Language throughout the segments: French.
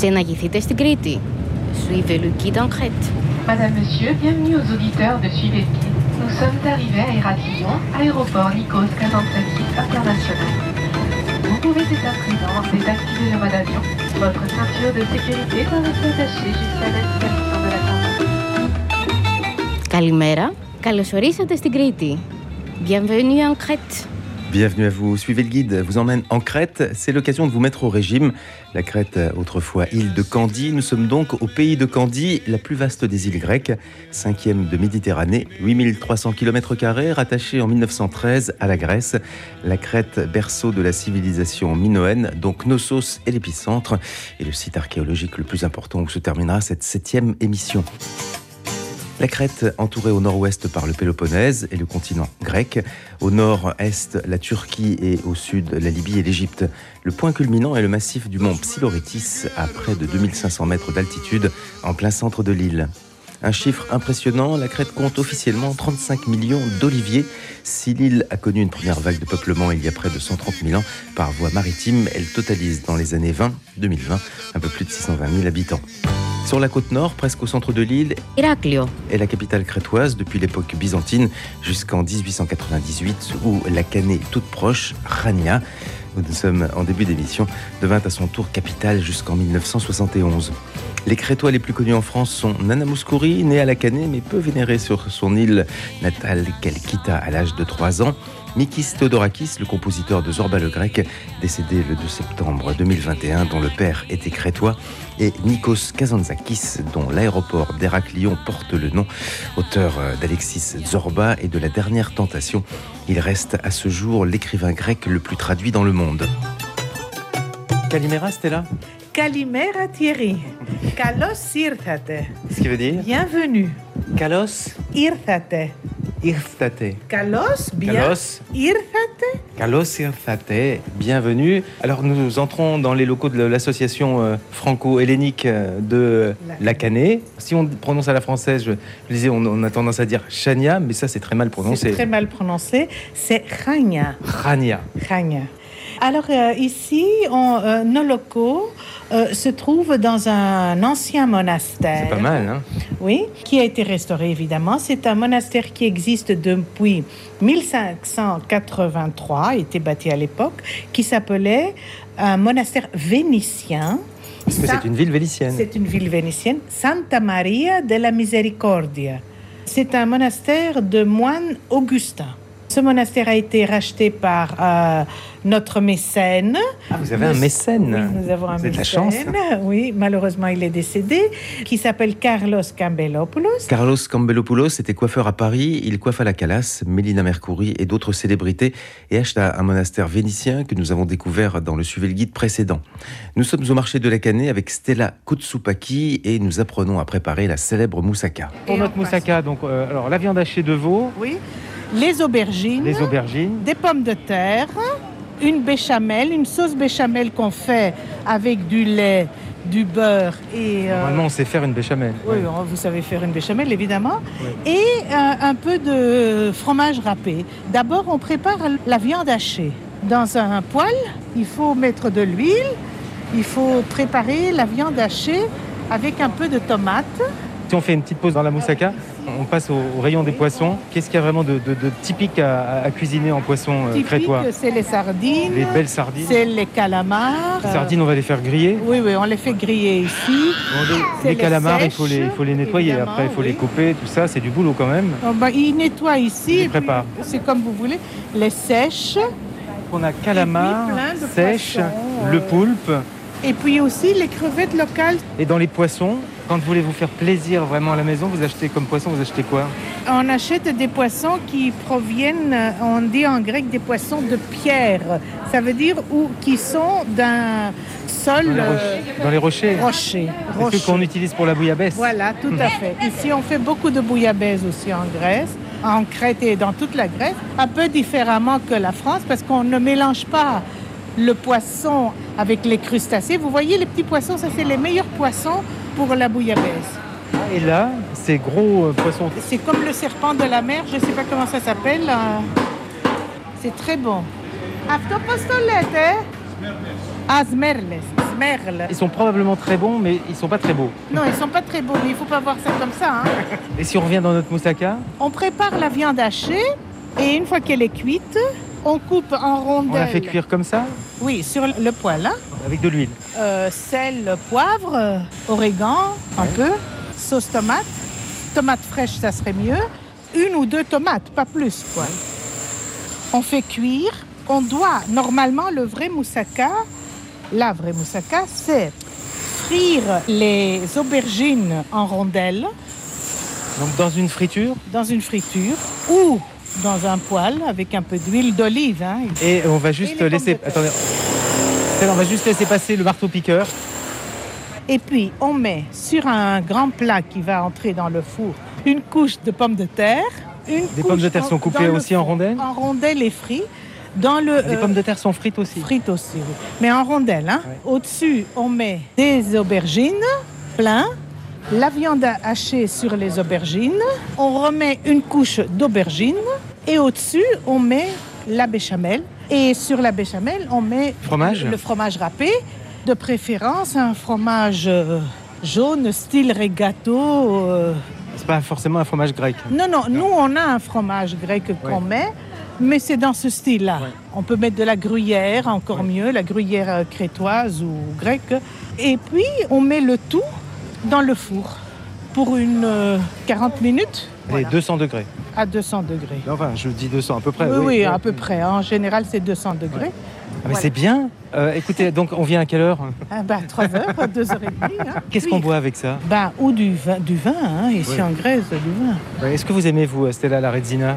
ξεναγηθείτε στην Κρήτη. Suivez le guide en Crète. Madame, Monsieur, bienvenue aux auditeurs de Suivez le guide. Nous sommes arrivés à Héraclion, aéroport Nikos Kazantzakis international. Vous pouvez dès à présent désactiver le mode avion. Votre ceinture de sécurité doit rester attachée jusqu'à l'installation de la caméra. Καλημέρα. Καλώς ορίσατε στην Κρήτη. Bienvenue en Crète. Bienvenue à vous. Suivez le guide, vous emmène en Crète. C'est l'occasion de vous mettre au régime. La Crète, autrefois île de Candie. Nous sommes donc au pays de Candie, la plus vaste des îles grecques, cinquième de Méditerranée, 8300 km, rattachée en 1913 à la Grèce. La Crète, berceau de la civilisation minoenne, donc Knossos est l'épicentre et le site archéologique le plus important où se terminera cette septième émission. La Crète, entourée au nord-ouest par le Péloponnèse et le continent grec, au nord-est la Turquie et au sud la Libye et l'Égypte. Le point culminant est le massif du mont Psiloritis à près de 2500 mètres d'altitude en plein centre de l'île. Un chiffre impressionnant, la Crète compte officiellement 35 millions d'oliviers. Si l'île a connu une première vague de peuplement il y a près de 130 000 ans par voie maritime, elle totalise dans les années 20, 2020, un peu plus de 620 000 habitants sur la côte nord, presque au centre de l'île. Héraclio est la capitale crétoise depuis l'époque byzantine jusqu'en 1898 où la canée toute proche, Rania, où nous sommes en début d'émission, devint à son tour capitale jusqu'en 1971. Les Crétois les plus connus en France sont Nana Mouskouri, née à la Canée mais peu vénérée sur son île natale qu'elle quitta à l'âge de 3 ans. Mikis Theodorakis, le compositeur de Zorba le Grec, décédé le 2 septembre 2021, dont le père était crétois, et Nikos Kazantzakis, dont l'aéroport d'Héraclion porte le nom, auteur euh, d'Alexis Zorba et de La Dernière Tentation. Il reste à ce jour l'écrivain grec le plus traduit dans le monde. Calimera, Stella? Kalimera Thierry. Kalos irthate. Ce qui veut dire Bienvenue. Kalos irthate. Irthate. Kalos, bien. Kalos. Irthate. Kalos irthate. Bienvenue. Alors nous entrons dans les locaux de l'association euh, franco-hellénique euh, de La Canée. Si on prononce à la française, je, disais, on, on, a tendance à dire Chania, mais ça c'est très mal prononcé. C'est très mal prononcé. C'est Chania. Chania. Chania. Alors euh, ici, on, euh, nos locaux euh, se trouvent dans un ancien monastère. C'est pas mal, hein Oui, qui a été restauré évidemment. C'est un monastère qui existe depuis 1583, était bâti à l'époque, qui s'appelait un monastère vénitien. Parce que c'est une ville vénitienne. C'est une ville vénitienne, Santa Maria della Misericordia. C'est un monastère de moines augustins. Ce monastère a été racheté par euh, notre mécène. Ah, vous avez un mécène. Oui, nous avons un Vous avez de la mécène. chance. Oui, malheureusement, il est décédé, qui s'appelle Carlos Cambelopoulos. Carlos Cambelopoulos était coiffeur à Paris. Il coiffe à la Calas, Mélina Mercouri et d'autres célébrités et acheta un monastère vénitien que nous avons découvert dans le Suivez le guide précédent. Nous sommes au marché de la Canée avec Stella Kutsupaki et nous apprenons à préparer la célèbre moussaka. Pour notre moussaka, donc, euh, alors la viande hachée de veau, Oui, les aubergines, aubergines, des pommes de terre, une béchamel, une sauce béchamel qu'on fait avec du lait, du beurre et... euh, on sait faire une béchamel. Oui, vous savez faire une béchamel, évidemment. Et euh, un peu de fromage râpé. D'abord, on prépare la viande hachée. Dans un poêle, il faut mettre de l'huile. Il faut préparer la viande hachée avec un peu de tomate. Si on fait une petite pause dans la moussaka, on passe au, au rayon des poissons. Qu'est-ce qu'il y a vraiment de, de- de typique à, à cuisiner en poisson euh, Typique, crétois c'est les sardines. Les belles sardines. C'est les calamars. Les sardines, on va les faire griller. Oui, oui, on les fait griller ici. Bon, les- calamars, il faut les, sèches, il faut les nettoyer. Après, il faut les couper, tout ça. C'est du boulot quand même. Oh, bah, ils nettoient ici. Ils préparent. C'est comme vous voulez. Les sèches. On a calamar, sèche, poissons, le poulpe. Et puis aussi les crevettes locales. Et dans les poissons, quand vous voulez vous faire plaisir vraiment à la maison, vous achetez comme poisson, vous achetez quoi? On achète des poissons qui proviennent, on dit en grec des poissons de pierre. Ça veut dire ou qui sont d'un sol Dans les, euh, dans les rochers. rocher. C'est ce qu'on utilise pour la bouillabaisse. Voilà, tout à fait. Ici, on fait beaucoup de bouillabaisse aussi en Grèce, en Crète et dans toute la Grèce, un peu différemment que la France parce qu'on ne mélange pas le poisson avec les crustacés. Vous voyez les petits poissons, ça c'est les meilleurs poissons pour la bouillabaisse. Ah, et là, ces gros euh, poissons. C'est comme le serpent de la mer, je ne sais pas comment ça s'appelle. Euh, c'est très bon. Ah, hein? Smerles. Smerles. Ils sont probablement très bons, mais ils sont pas très beaux. Non, ils sont pas très beaux, mais il faut pas voir ça comme ça. Hein. Et si on revient dans notre moussaka? On prépare la viande hachée et une fois qu'elle est cuite, on coupe en rondelles. on la fait cuire comme ça, Oui, sur le poêle. hein. avec de l'huile. Euh, sel, poivre, euh, origan, un peu, sauce tomate. Tomate fraîche, ça serait mieux. Une ou deux tomates, pas plus. Quoi. On fait cuire. On doit, normalement, le vrai moussaka, la vraie moussaka, c'est frire les aubergines en rondelles Donc dans une friture, dans une friture ou dans un poêle avec un peu d'huile d'olive. hein. et on va juste laisser. Attendez. On va juste laisser passer le marteau piqueur. Et puis, on met sur un grand plat qui va entrer dans le four une couche de pommes de terre. Une Des pommes de terre en- sont coupées aussi en rondelles En rondelles et frites. Dans le, Les euh, pommes de terre sont frites aussi. frites aussi, oui. Mais en rondelles. Hein. Ouais. Au-dessus, on met des aubergines plein, la viande hachée sur les aubergines. On remet une couche d'aubergines. Et au-dessus, on met la béchamel. Et sur la béchamel, on met Fromage le fromage râpé. De préférence, un fromage euh, jaune, style regato. euh. C'est pas forcément un fromage grec. Non, non, nous, on a un fromage grec qu'on Ouais. met, mais c'est dans ce style-là. Ouais. On peut mettre de la gruyère, encore Ouais. mieux, la gruyère euh, crétoise ou grecque. Et puis, on met le tout dans le four pour une euh, 40 minutes Allez, voilà, 200 degrés. à 200 degrés. Enfin, je dis 200 à peu près. oui, oui, à peu près. En général, c'est 200 degrés. Ah, mais Voilà. c'est bien. Euh, écoutez, donc on vient à quelle heure? Ah, ben, 3 heures, 2 heures et demie. hein. Qu'est-ce qu'on boit avec ça? Ben, Ou du vin, du vin hein, ici en Grèce, du vin. Est-ce que vous aimez, vous, Stella, la Redzina?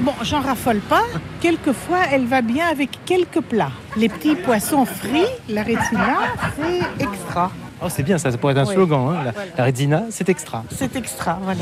Bon, j'en raffole pas. Quelquefois, elle va bien avec quelques plats. Les petits poissons frits, la retina, c'est extra. Oh, c'est bien ça, ça pourrait être un Oui. slogan. hein. La, Voilà. la Redzina, c'est extra. C'est extra, voilà.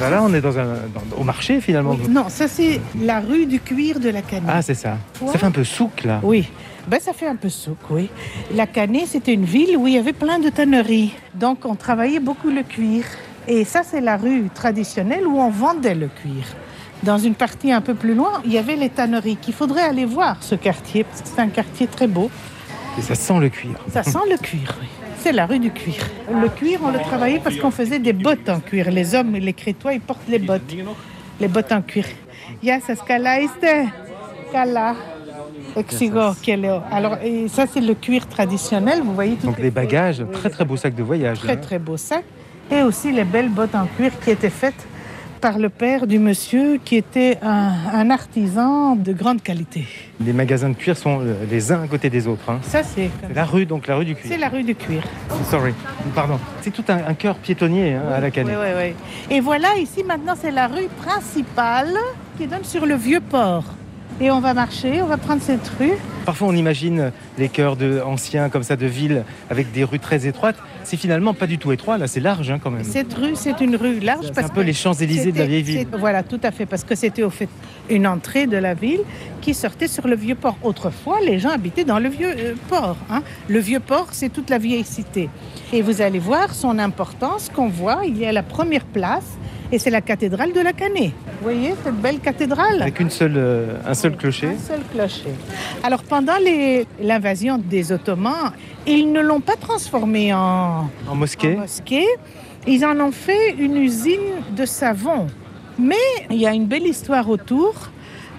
Bah là, on est dans un, dans- au marché finalement. Non, ça c'est la rue du cuir de la Canée. Ah, c'est ça. Ça fait un peu souk là. Oui, ben, ça fait un peu souk, oui. La Canée, c'était une ville où il y avait plein de tanneries. Donc on travaillait beaucoup le cuir. Et ça, c'est la rue traditionnelle où on vendait le cuir. Dans une partie un peu plus loin, il y avait les tanneries qu'il faudrait aller voir, ce quartier. parce que C'est un quartier très beau. Et ça sent le cuir. Ça sent le cuir, oui. C'est la rue du cuir. Le cuir, on le travaillait parce qu'on faisait des bottes en cuir. Les hommes, les crétois, ils portent les bottes. Les bottes en cuir. Exigo, keleo. Alors, et ça, c'est le cuir traditionnel. Vous voyez tout Donc les bagages, très très beau sac de voyage. très, là. très beau sac. Et aussi les belles bottes en cuir qui étaient faites par le père du monsieur qui était un, un artisan de grande qualité. Les magasins de cuir sont euh, les uns à côté des autres. hein. Ça, c'est la rue, donc la rue du cuir. C'est la rue du cuir. Sorry, pardon. C'est tout un, un cœur piétonnier hein, à la canne. Oui, oui, oui. Et voilà, ici maintenant, c'est la rue principale qui donne sur le vieux port. Et on va marcher, on va prendre cette rue. Parfois, on imagine les cœurs de, anciens comme ça de villes avec des rues très étroites. C'est finalement pas du tout étroit. Là, c'est large hein, quand même. Cette rue, c'est une rue large. C'est un peu les Champs-Élysées de la vieille ville. Voilà, tout à fait, parce que c'était au fait une entrée de la ville qui sortait sur le vieux port. Autrefois, les gens habitaient dans le vieux euh, port. hein. Le vieux port, c'est toute la vieille cité. Et vous allez voir son importance qu'on voit. Il y a la première place et c'est la cathédrale de la Canée. Vous voyez cette belle cathédrale? Avec une seule, euh, un seul clocher. Un seul clocher. Alors pendant l'invasion des Ottomans, ils ne l'ont pas transformé en, En mosquée. en mosquée. Ils en ont fait une usine de savon. Mais il y a une belle histoire autour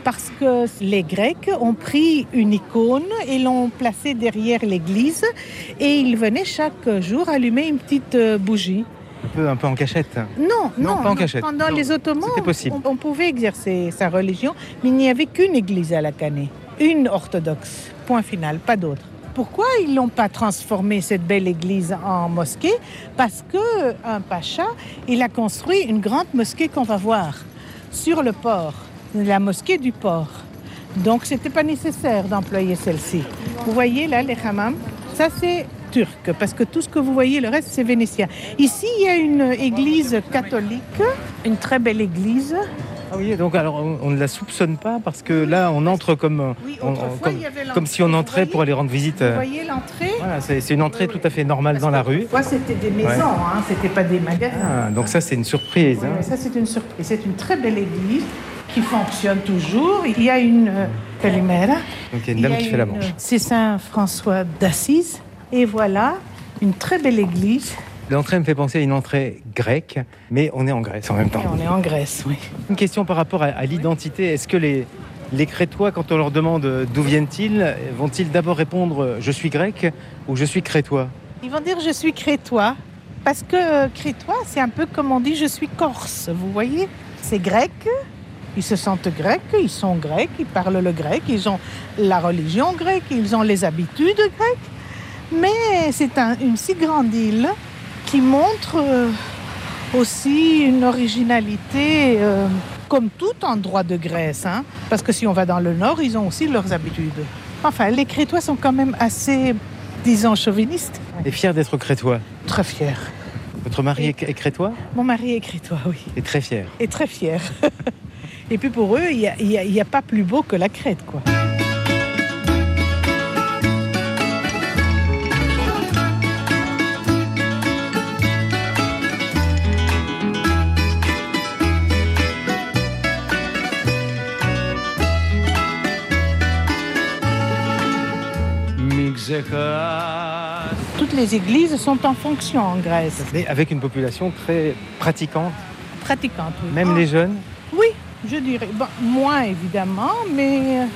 parce que les Grecs ont pris une icône et l'ont placée derrière l'église et ils venaient chaque jour allumer une petite euh, bougie. Un peu, un peu en cachette. Non, Non, non, pas en cachette. Pendant Non, les Ottomans, on pouvait exercer sa religion, mais il n'y avait qu'une église à la Canée, une orthodoxe. Point final, pas d'autre. Pourquoi ils l'ont pas transformé cette belle église en mosquée? Parce que un pacha, il a construit une grande mosquée qu'on va voir sur le port, la mosquée du port. Donc, c'était pas nécessaire d'employer celle-ci. Vous voyez là, les hammams, ça c'est turc, parce que tout ce que vous voyez, le reste c'est vénitien. Ici, il y a une église catholique, une très belle église. Ah oui, donc alors on, ne la soupçonne pas parce que là on entre comme, euh, Oui, on- si on entrait pour aller rendre visite. Vous euh, voyez l'entrée Voilà, c'est une entrée Oui, tout à fait normale dans la rue. C'était des maisons, Ouais. hein, c'était pas des magasins. Ah, donc ça c'est une surprise. Hein. ça, c'est une surprise. C'est une très belle église qui fonctionne toujours. Il y a une euh, Calimera. Donc il y a une dame qui fait la manche. C'est Saint François d'Assise. Et voilà, une très belle église. L'entrée me fait penser à une entrée grecque, mais on est en Grèce en même Et temps. on est en Grèce, oui. Une question par rapport à, à l'identité. Est-ce que les, les Crétois, quand on leur demande euh, d'où viennent-ils, vont-ils d'abord répondre euh, je suis grec ou je suis crétois? Ils vont dire je suis crétois. Parce que euh, crétois, c'est un peu comme on dit je suis corse. Vous voyez? C'est grec. Ils se sentent grecs, ils sont grecs, ils parlent le grec, ils ont la religion grecque, ils ont les habitudes grecques. Mais c'est un- une si grande île qui montre euh, aussi une originalité euh, comme tout endroit de Grèce. hein. Parce que si on va dans le nord, ils ont aussi leurs habitudes. Enfin, les Crétois sont quand même assez, disons, chauvinistes. Et fier d'être crétois? Très fiers. Votre mari est, est crétois? Mon mari est crétois, oui. Et très fier. Et très fier. Et puis pour eux, il n'y a, il y a- il y a pas plus beau que la Crète, quoi. Les églises sont en fonction en Grèce. Mais avec une population très pratiquante, Pratiquantes, oui. même Ah, les jeunes. Oui, je dirais. Bon, moins évidemment, mais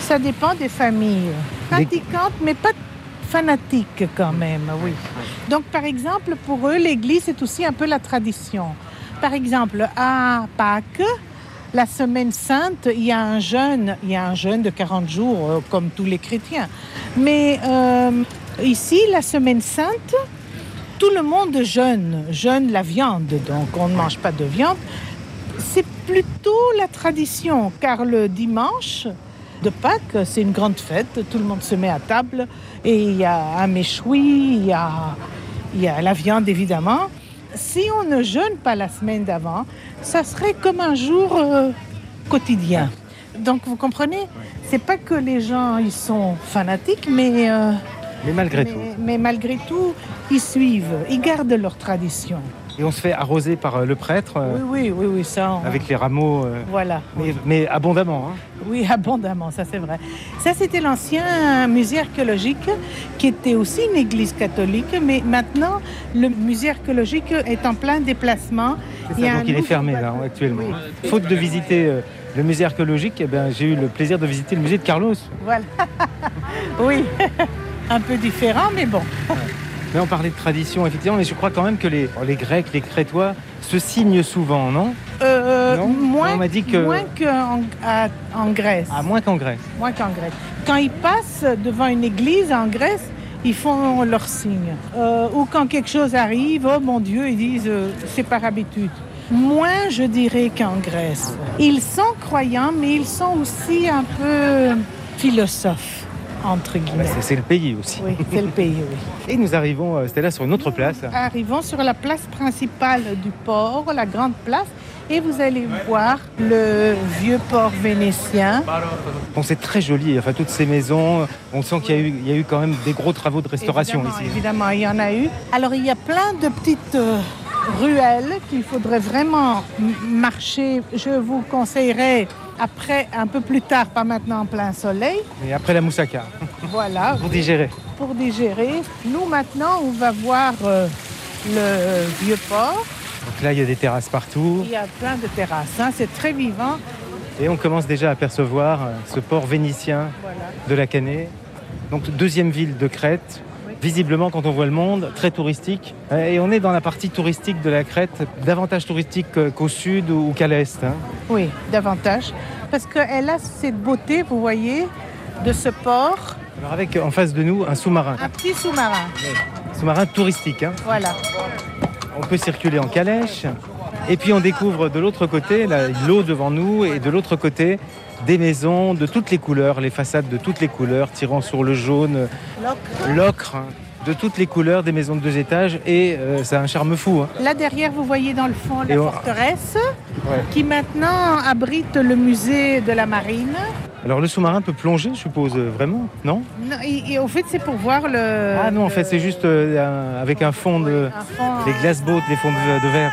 ça dépend des familles. Pratiquantes, mais pas fanatiques quand même, oui. Donc, par exemple, pour eux, l'église, c'est aussi un peu la tradition. Par exemple, à Pâques, la semaine sainte, il y a un jeûne, il y a un jeûne de 40 jours, euh, comme tous les chrétiens. Mais euh, ici, la semaine sainte, tout le monde jeûne, jeûne la viande, donc on ne mange pas de viande. C'est plutôt la tradition, car le dimanche de Pâques, c'est une grande fête, tout le monde se met à table et il y a un méchoui, il y a, il y a la viande évidemment. Si on ne jeûne pas la semaine d'avant, ça serait comme un jour euh, quotidien. Donc vous comprenez, c'est pas que les gens ils sont fanatiques, mais euh, Mais malgré mais, tout. mais malgré tout, ils suivent, ils gardent leur tradition. Et on se fait arroser par euh, le prêtre euh, Oui, oui, oui, oui, ça. on- avec les rameaux, euh, Voilà. mais, mais abondamment. hein. Oui, abondamment, ça c'est vrai. Ça, c'était l'ancien musée archéologique qui était aussi une église catholique, mais maintenant, le musée archéologique est en plein déplacement. Il ça, a donc il est fermé là actuellement. Oui. Faute de visiter le musée archéologique, eh ben, j'ai eu le plaisir de visiter le musée de Carlos. Voilà. oui, un peu différent, mais bon. Mais on parlait de tradition, effectivement, mais je crois quand même que les, les Grecs, les Crétois se signent souvent, non? Euh, Non? moins On m'a dit que- moins qu'en à- en Grèce. À moins qu'en Grèce. Moins qu'en Grèce. Quand ils passent devant une église en Grèce, ils font leur signe. Euh, ou quand quelque chose arrive, oh mon Dieu, ils disent euh, c'est par habitude. Moins, je dirais, qu'en Grèce. Ils sont croyants, mais ils sont aussi un peu philosophes, entre Bah, c'est- c'est le pays aussi. Oui, c'est le pays, oui. Et nous arrivons, euh, Stella, sur une autre place. Arrivons sur la place principale du port, la grande place, et vous allez voir le vieux port vénitien. Bon, c'est très joli, enfin toutes ces maisons. On sent qu'il y, a eu- il y a eu quand même des gros travaux de restauration évidemment, ici. Évidemment, il y en a eu. Alors, il y a plein de petites euh, ruelles qu'il faudrait vraiment marcher. Je vous conseillerais après, un peu plus tard, pas maintenant en plein soleil. Et après la moussaka, Voilà, pour digérer. pour digérer. Nous, maintenant, on va voir euh, le vieux port. Donc là, il y a des terrasses partout. Il y a plein de terrasses. hein, C'est très vivant. Et on commence déjà à apercevoir euh, ce port vénitien Voilà. de la Canée. Donc deuxième ville de Crète. Visiblement, quand on voit le monde, très touristique. Euh, Et on est dans la partie touristique de la Crète, davantage touristique que- qu'au sud ou qu'à l'est. hein. Oui, davantage. Parce qu'elle a cette beauté, vous voyez, de ce port. Alors avec en face de nous un sous-marin, Un petit sous-marin. sous-marin touristique. hein. Voilà. On peut circuler en calèche. Et puis on découvre de l'autre côté l'eau devant nous et de l'autre côté des maisons de toutes les couleurs, les façades de toutes les couleurs, tirant sur le jaune, l'ocre, hein, de toutes les couleurs, des maisons de deux étages et euh, ça a un charme fou. hein. Là derrière, vous voyez dans le fond la on- forteresse Ouais. qui maintenant abrite le musée de la marine. Alors le sous-marin peut plonger, je suppose, euh, vraiment Non? Non, et, et au fait, c'est pour voir le. Ah non, en fait c'est juste euh, un- avec un fond de... un fond- Les glace boats, les fonds de, de verre.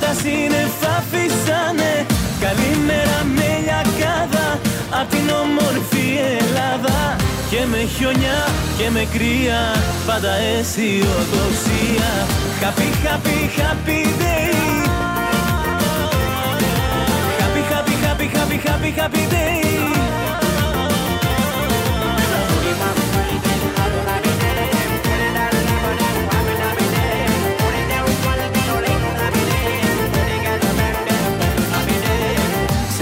Τα σύννεφα φυσάνε Καλημέρα με λιακάδα Απ' την όμορφη Ελλάδα. Και με χιονιά και με κρύα Πάντα αισιοδοξία. Happy, happy, happy day Happy, happy, happy, happy, happy, happy day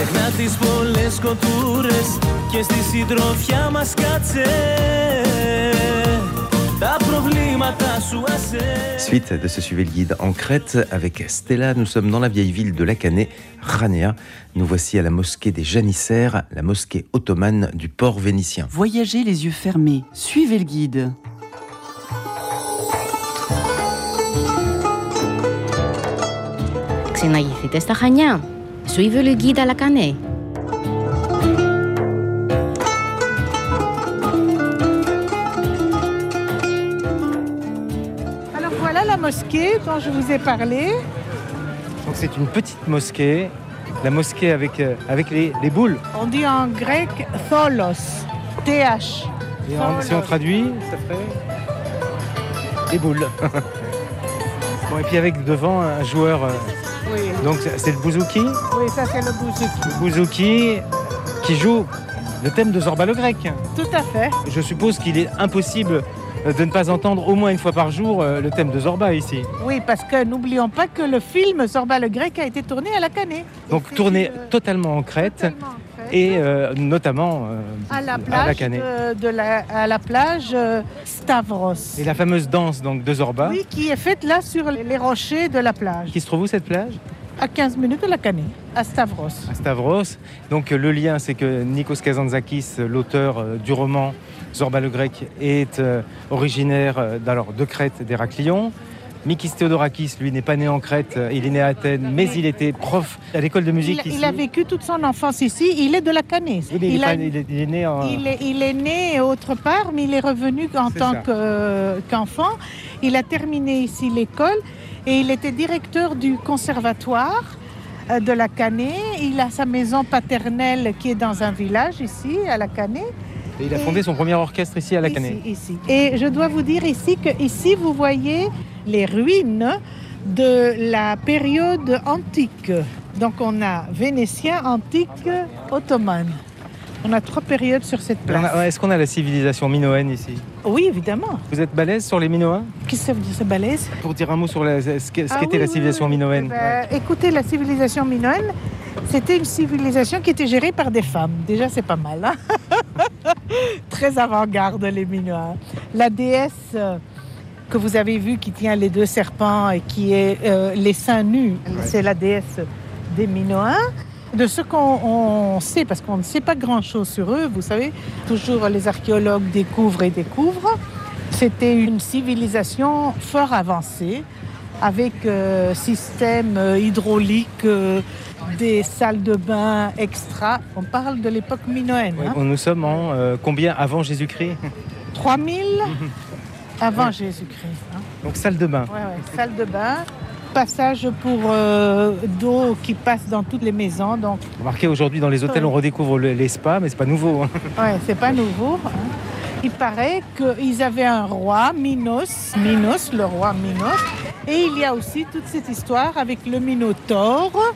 Ξεχνά τις πολλές κοτούρες Και στη συντροφιά μας κάτσε Τα προβλήματα σου ασέ Suite de ce Suivez le guide en Crète avec Stella. Nous sommes dans la vieille ville de Lacanais, Rania. Nous voici à la mosquée des Janissaires, la mosquée ottomane du port vénitien. Voyagez les yeux fermés, suivez le guide. Ξαναγηθείτε στα Χανιά. Suivez le guide à la Canée. Alors voilà la mosquée dont je vous ai parlé. Donc c'est une petite mosquée, la mosquée avec, euh, avec les, les boules. On dit en grec tholos, TH. Et en- si on traduit, ça ferait les boules. bon, et puis avec devant un joueur, euh, Oui, donc c'est- le bouzouki, oui ça c'est le bouzouki. le bouzouki qui joue le thème de Zorba le grec. Tout à fait. Je suppose qu'il est impossible euh, de ne pas entendre au moins une fois par jour euh, le thème de Zorba ici. Oui, parce que n'oublions pas que le film Zorba le grec a été tourné à la Canée. Donc tourné une- totalement en Crète totalement en Crète. Et euh, notamment euh, à la à plage, la Canée. de, de la, à la plage euh, Stavros. Et la fameuse danse donc de Zorba. Oui, qui est faite là sur les rochers de la plage, Qui se trouve où cette plage? À 15 minutes de la Canée, à Stavros. à Stavros. Donc le lien, c'est que Nikos Kazantzakis, l'auteur du roman Zorba le Grec, est originaire de Crète, d'Héraclion. Mikis Theodorakis, lui, n'est pas né en Crète, euh, il est né à Athènes, mais il était prof à l'école de musique Il, ici. il a vécu toute son enfance ici, il est de la Canée. Oui, il, est Il pas- a- il est- il est né en... Il est, il est né autre part, mais il est revenu en tant euh, qu'enfant. il a terminé ici l'école et il était directeur du conservatoire euh, de la Canée. Il a sa maison paternelle qui est dans un village ici, à la Canée. Et il a fondé son premier orchestre ici à la Canée. Ici, ici. Et je dois vous dire ici que ici vous voyez les ruines de la période antique. Donc on a vénétien, antique, ottomane. On a trois périodes sur cette place. Est-ce qu'on a la civilisation minoenne ici? Oui, évidemment. Vous êtes balèze sur les Minoens Qu'est-ce que ça veut dire, ce balèze? Pour dire un mot sur la- ce Ah qu'était oui, la civilisation oui. minoenne. Eh ben, Écoutez, la civilisation minoenne, c'était une civilisation qui était gérée par des femmes. Déjà, c'est pas mal. hein? Très avant-garde, les Minoens. La déesse euh, que vous avez vue qui tient les deux serpents et qui est euh, les seins nus, c'est la déesse des Minoens. De ce qu'on on sait, parce qu'on ne sait pas grand-chose sur eux, vous savez, toujours les archéologues découvrent et découvrent. C'était une civilisation fort avancée, avec euh, système euh, hydraulique, euh, des salles de bain extra. On parle de l'époque minoenne. Ouais, hein. Nous sommes en euh, combien avant Jésus-Christ? 3000 avant Jésus-Christ. hein. Donc salle de bain. Ouais, Salle de bain, passage pour euh, d'eau qui passe dans toutes les maisons. Donc, Remarquez aujourd'hui dans les hôtels on redécouvre le- les spas, mais c'est pas nouveau. hein. ouais, c'est pas nouveau. hein. Il paraît qu'ils avaient un roi, Minos, Minos, le roi Minos. Et il y a aussi toute cette histoire avec le Minotaure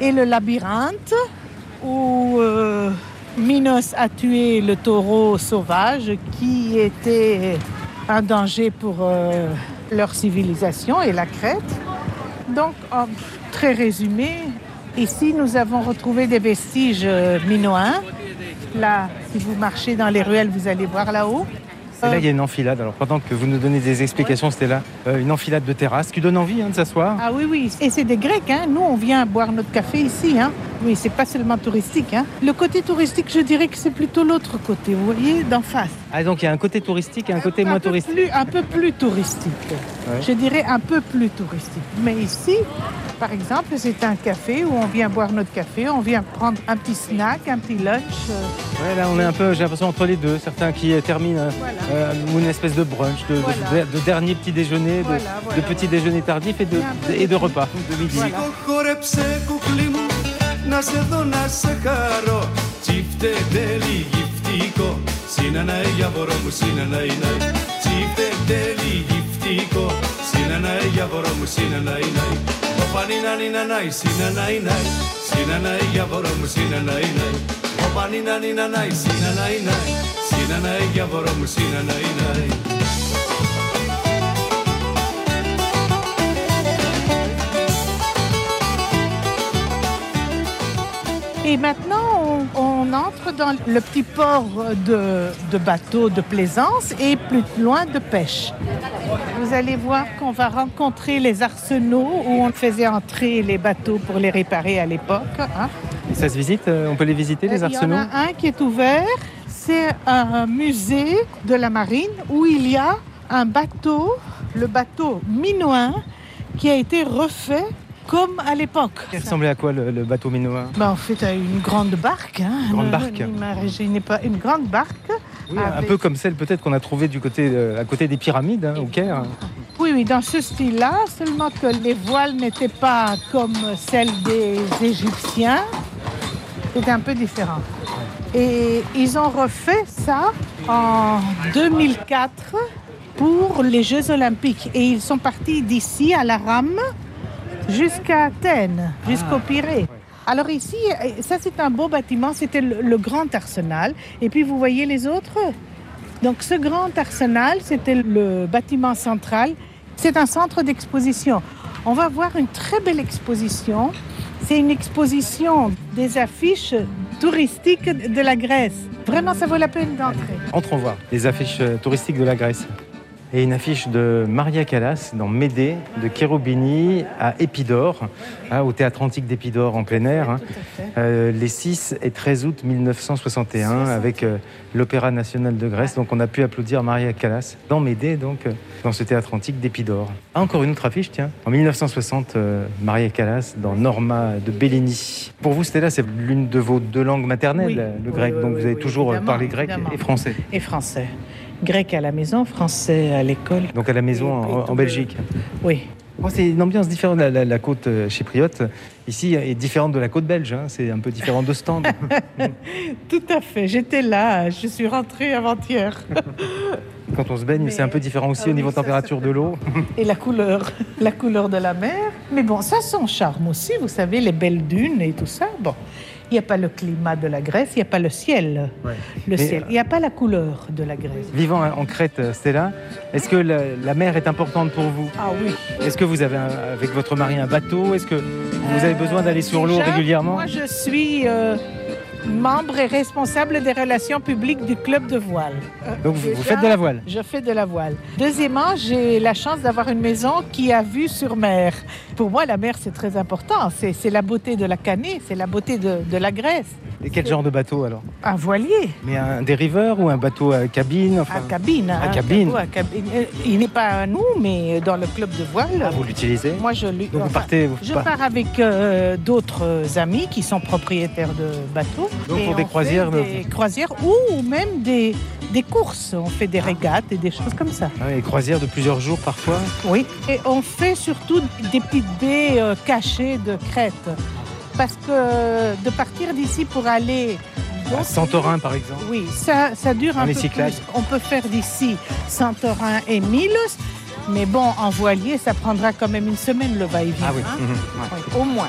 et le labyrinthe où euh, Minos a tué le taureau sauvage qui était un danger pour euh, leur civilisation et la Crète. Donc, en très résumé, ici nous avons retrouvé des vestiges euh, minoens. Là, si vous marchez dans les ruelles, vous allez voir là-haut. Et là, il y a une enfilade. Alors, pendant que vous nous donnez des explications, c'était là, euh, une enfilade de terrasse qui donne envie hein, de s'asseoir. Ah oui, oui. Et c'est des Grecs, hein. Nous, on vient boire notre café ici, hein. Oui, c'est pas seulement touristique, hein. Le côté touristique, je dirais que c'est plutôt l'autre côté, vous voyez, d'en face. Ah, donc il y a un côté touristique et un côté moins touristique. plus- un peu plus touristique. Ouais. Je dirais un peu plus touristique. Mais ici, par exemple, c'est un café où on vient boire notre café, on vient prendre un petit snack, un petit lunch. euh, Ouais, là, on est un peu, j'ai l'impression, entre les deux. Certains qui euh, terminent euh, Voilà. euh, ou une espèce de brunch, de, de- Voilà. de dernier petit déjeuner, de- Voilà, de, voilà, petit déjeuner tardif et de, Et de de- repas de midi. Να σε δω να σε χαρώ. Τσίφτε τέλει γυφτικό. Σύναναε για βορό μου σύναναε ναε Τσίφτε τέλει γυφτικό. Σύναναε για βορό μου σύναναε Ο ναι. πανίνα νίνα ναε σύναναε ναε Σύναναε για βορό μου σύναναε Ο ναι. πανίνα νίνα ναε σύναναε ναε Σύναναε για βορό μου σύναναε ναε Et maintenant, on, on entre dans le petit port de, de bateaux de plaisance et plus loin de pêche. Vous allez voir qu'on va rencontrer les arsenaux où on faisait entrer les bateaux pour les réparer à l'époque. hein. Ça se visite euh, On peut les visiter, les Il y en arsenaux? a un qui est ouvert. C'est un musée de la marine où il y a un bateau, le bateau minoen, qui a été refait comme à l'époque. Il ressemblait à quoi le, le bateau minoen Ben, en fait, à une grande barque. Hein. Grande Ne- barque. Pas une grande barque. Oui, Un peu comme celle peut-être qu'on a trouvée du côté, euh, à côté des pyramides, hein, au Caire. Oui, oui, dans ce style-là, seulement que les voiles n'étaient pas comme celles des Égyptiens. C'était un peu différent. Et ils ont refait ça en 2004 pour les Jeux Olympiques. Et ils sont partis d'ici à la rame jusqu'à Athènes, jusqu'au Pirée. Alors ici, euh, ça c'est un beau bâtiment, c'était le, le grand arsenal. Et puis vous voyez les autres? Donc ce grand arsenal, c'était le bâtiment central. C'est un centre d'exposition. On va voir une très belle exposition. C'est une exposition des affiches touristiques de la Grèce. Vraiment, ça vaut la peine d'entrer. Entrons voir les affiches euh, touristiques de la Grèce. Et une affiche de Maria Callas dans Médée, de Cherubini à Épidore, hein, au théâtre antique d'Épidore en plein air, hein, euh, les 6 et 13 août 1961, avec euh, l'Opéra national de Grèce. Donc on a pu applaudir Maria Callas dans Médée, donc euh, dans ce théâtre antique d'Épidore. Ah, encore une autre affiche, tiens. En 1960, euh, Maria Callas dans Norma de Bellini. Pour vous, Stella, c'est l'une de vos deux langues maternelles, Oui. le grec. oui, donc vous avez toujours parlé grec évidemment. et français. Et français. Grec à la maison, français à l'école. Donc à la maison en, Belgique. Oui. Bon, c'est une ambiance différente. La, la- la côte euh, chypriote, ici, est différente de la côte belge. hein. C'est un peu différent de stand. Tout à fait. J'étais là. Je suis rentrée avant-hier. Quand on se baigne, c'est un peu différent aussi Ah au niveau ça, température de l'eau. Et la couleur, la couleur de la mer. Mais bon, ça a son charme aussi, vous savez, les belles dunes et tout ça. Bon, il n'y a pas le climat de la Grèce, il n'y a pas le ciel. Le Mais, ciel. Il n'y a pas la couleur de la Grèce. Vivant en Crète, euh, Stella, est-ce que la, la mer est importante pour vous? Ah oui. Est-ce que vous avez un- avec votre mari un bateau? Est-ce que vous avez besoin d'aller sur l'eau Déjà, régulièrement? Moi, je suis euh, membre et responsable des relations publiques du club de voile. Euh, Donc vous, vous faites de la voile? Je fais de la voile. Deuxièmement, j'ai la chance d'avoir une maison qui a vue sur mer. Pour moi, la mer, c'est très important. C'est la beauté de la Canée, c'est la beauté de, de la Grèce. Et quel genre de bateau alors Un voilier Mais un dériveur ou un bateau à cabine enfin, à cabine. à hein, cabine. bateau à cabine. Euh, Il n'est pas à nous, mais dans le club de voile. ah, Vous l'utilisez Moi, je lui. Donc vous enfin, partez vous Je par- pars avec euh, d'autres amis qui sont propriétaires de bateaux. Donc Et pour des croisières, Des croisières ou même des, des courses. On fait des régates et des choses comme ça. Ah ouais, croisières de plusieurs jours parfois Oui. Et on fait surtout des petites baies euh, cachées de Crète. Parce que de partir d'ici pour aller. À Santorin par exemple oui, ça, ça dure un peu plus. On peut faire d'ici Santorin et Milos, mais bon, en voilier, ça prendra quand même une semaine le va-et-vient. Ah oui. hein. mhm, ouais. Oui, au moins.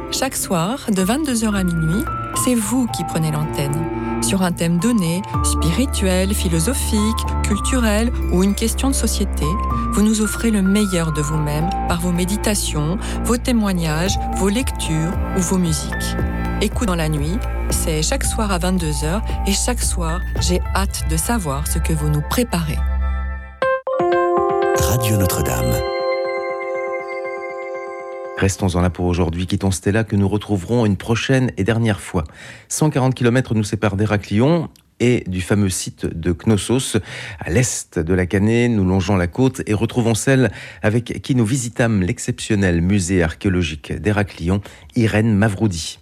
Chaque soir, de 22h à minuit, c'est vous qui prenez l'antenne. Sur un thème donné, spirituel, philosophique, culturel ou une question de société, vous nous offrez le meilleur de vous-même par vos méditations, vos témoignages, vos lectures ou vos musiques. Écoute dans la nuit, c'est chaque soir à 22h et chaque soir, j'ai hâte de savoir ce que vous nous préparez. Radio Notre-Dame. Restons-en là pour aujourd'hui. Quittons Stella que nous retrouverons une prochaine et dernière fois. 140 km nous séparent d'Héraclion et du fameux site de Knossos. À l'est de la Canée, nous longeons la côte et retrouvons celle avec qui nous visitâmes l'exceptionnel musée archéologique d'Héraclion, Irène Mavroudi.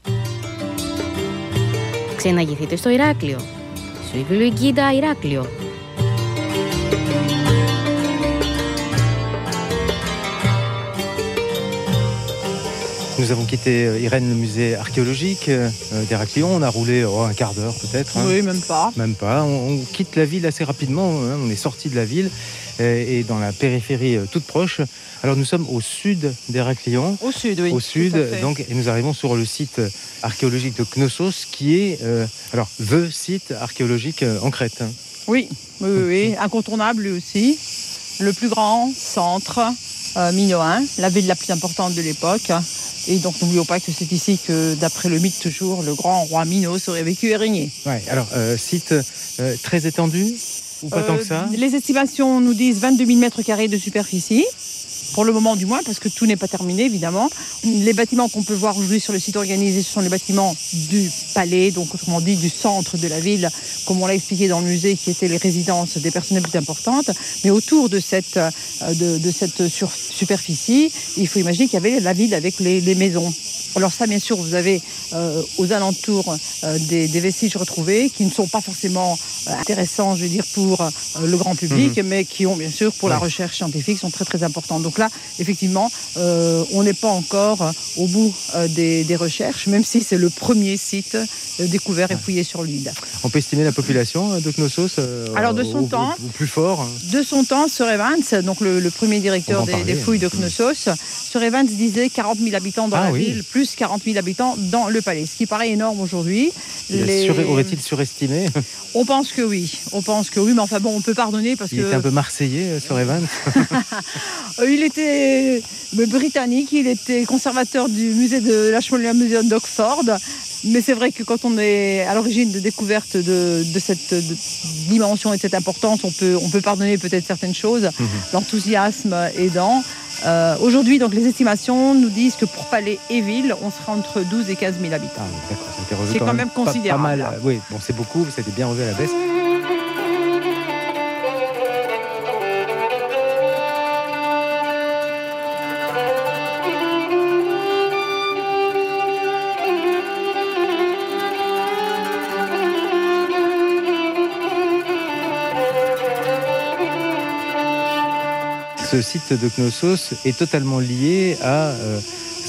Ξεναγηθείτε στο Ηράκλειο. Suivez le guide à Ηράκλειο. Nous avons quitté euh, Irène, le musée archéologique euh, d'Héraclion. On a roulé oh, un quart d'heure peut-être. hein. Oui, même pas. Même pas. On, on quitte la ville assez rapidement. hein. On est sorti de la ville euh, et dans la périphérie euh, toute proche. Alors nous sommes au sud d'Héraclion. Au sud, oui. Au sud, donc, et nous arrivons sur le site archéologique de Knossos, qui est euh, alors the site archéologique euh, en Crète. hein. Oui, oui, oui, oui. incontournable lui aussi. Le plus grand centre euh, minoen, la ville la plus importante de l'époque. Et donc n'oublions pas que c'est ici que, d'après le mythe toujours, le grand roi Minos aurait vécu et régné. Ouais, alors euh, site euh, très étendu ou pas tant que ça? Euh, Les estimations nous disent 22 000 mètres carrés de superficie. Pour le moment du moins, parce que tout n'est pas terminé évidemment. Les bâtiments qu'on peut voir aujourd'hui sur le site organisé, ce sont les bâtiments du palais, donc autrement dit du centre de la ville, comme on l'a expliqué dans le musée, qui étaient les résidences des personnes les plus importantes. Mais autour de cette, euh, superficie, il faut imaginer qu'il y avait la ville avec les maisons. Alors ça, bien sûr, vous avez euh, aux alentours euh, des, des vestiges retrouvés qui ne sont pas forcément euh, intéressants, je veux dire, pour le grand public, Mhm. mais qui ont, bien sûr, pour la recherche scientifique, sont très très importants. Donc là, effectivement, on n'est pas encore au bout des, des recherches, même si c'est le premier site découvert et fouillé sur l'île. On peut estimer la population de Knossos Alors, de au- son au- temps, au plus fort. hein. De son temps, Sir Evans, donc le, le premier directeur des, parler, des fouilles de hein. Knossos, Sir Evans disait 40 000 habitants dans Ah la oui. ville, plus 40 000 habitants dans le palais, ce qui paraît énorme aujourd'hui. Les- Aurait-il surestimé? On pense que oui, on pense que oui, mais enfin bon, on peut pardonner parce Il que était un peu marseillais, euh, sur Evans. Il était euh, britannique, il était conservateur du musée de l'Ashmolean Museum d'Oxford. Mais c'est vrai que quand on est à l'origine de découverte de, de cette de- dimension et de cette importance, on peut, on peut pardonner peut-être certaines choses, Mhm. l'enthousiasme aidant. Euh, Aujourd'hui, donc les estimations nous disent que pour Palais et ville, on sera entre 12 et 15 000 habitants. Ah d'accord, C'est quand même pas- pas considérable. mal, euh, oui, bon, c'est beaucoup, ça a été bien revu à la baisse. Ce site de Knossos est totalement lié à euh,